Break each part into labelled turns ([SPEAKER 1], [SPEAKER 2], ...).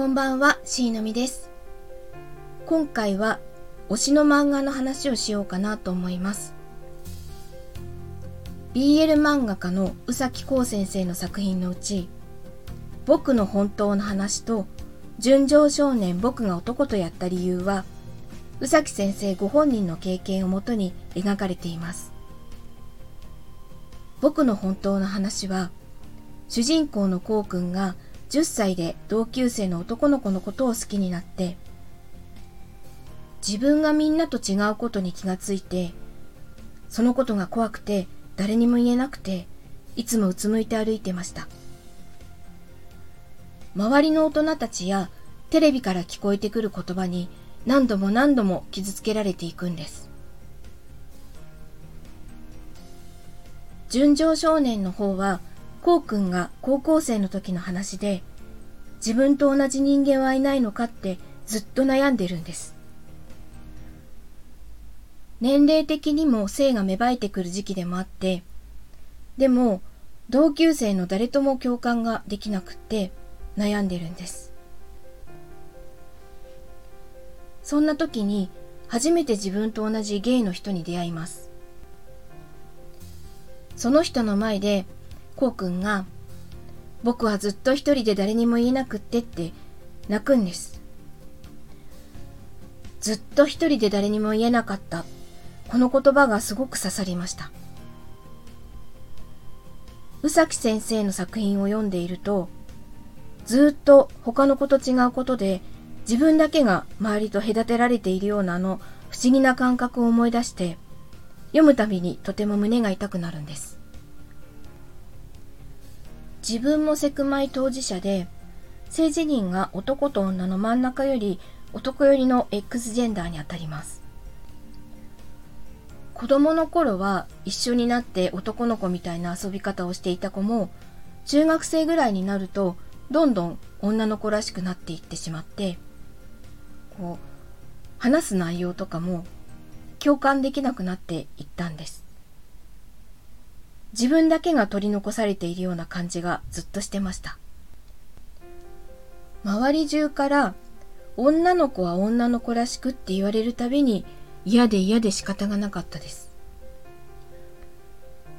[SPEAKER 1] こんばんは、しのみです。今回は推しの漫画の話をしようかなと思います。BL 漫画家の宇崎こう先生の作品のうち、僕の本当の話と、純情少年僕が男とやった理由は、宇崎先生ご本人の経験をもとに描かれています。僕の本当の話は、主人公のこうくんが10歳で同級生の男の子のことを好きになって、自分がみんなと違うことに気がついて、そのことが怖くて誰にも言えなくて、いつもうつむいて歩いてました。周りの大人たちやテレビから聞こえてくる言葉に何度も何度も傷つけられていくんです。純情少年の方はこうくんが高校生の時の話で、自分と同じ人間はいないのかってずっと悩んでるんです。年齢的にも性が芽生えてくる時期でもあって、でも同級生の誰とも共感ができなくって悩んでるんです。そんな時に初めて自分と同じゲイの人に出会います。その人の前でこうくんが、僕はずっと一人で誰にも言えなくってって泣くんです。ずっと一人で誰にも言えなかった。この言葉がすごく刺さりました。宇崎先生の作品を読んでいると、ずっと他の子と違うことで自分だけが周りと隔てられているようなあの不思議な感覚を思い出して読むたびにとても胸が痛くなるんです。自分もセクマイ当事者で、性自認が男と女の真ん中より男寄りの X ジェンダーにあたります。子供の頃は一緒になって男の子みたいな遊び方をしていた子も、中学生ぐらいになるとどんどん女の子らしくなっていってしまって、こう、話す内容とかも共感できなくなっていったんです。自分だけが取り残されているような感じがずっとしてました。周り中から女の子は女の子らしくって言われるたびに嫌で嫌で仕方がなかったです。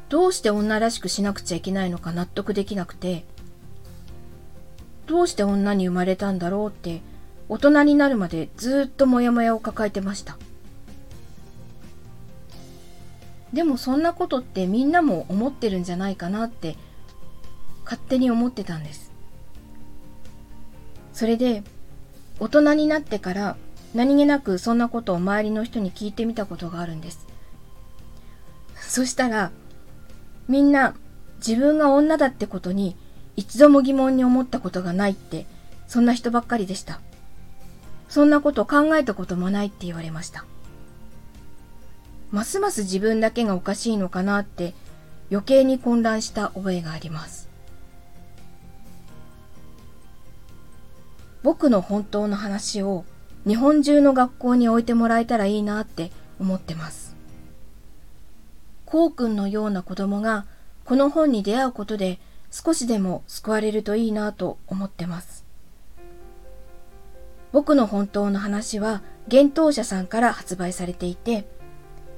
[SPEAKER 1] どうして女らしくしなくちゃいけないのか納得できなくて、どうして女に生まれたんだろうって大人になるまでずっとモヤモヤを抱えてました。でもそんなことってみんなも思ってるんじゃないかなって勝手に思ってたんです。それで大人になってから何気なくそんなことを周りの人に聞いてみたことがあるんです。そしたらみんな自分が女だってことに一度も疑問に思ったことがないってそんな人ばっかりでした。そんなこと考えたこともないって言われました。ますます自分だけがおかしいのかなって余計に混乱した覚えがあります。僕の本当の話を日本中の学校に置いてもらえたらいいなって思ってます。こうくんのような子供がこの本に出会うことで少しでも救われるといいなと思ってます。僕の本当の話は、幻冬者さんから発売されていて、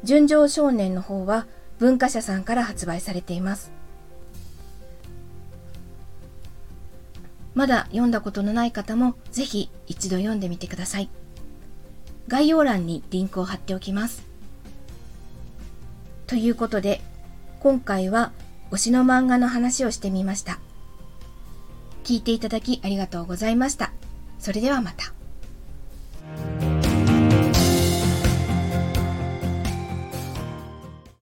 [SPEAKER 1] 純情少年の方は文化社さんから発売されています。まだ読んだことのない方もぜひ一度読んでみてください。概要欄にリンクを貼っておきます。ということで、今回は推しの漫画の話をしてみました。聞いていただきありがとうございました。それではまた。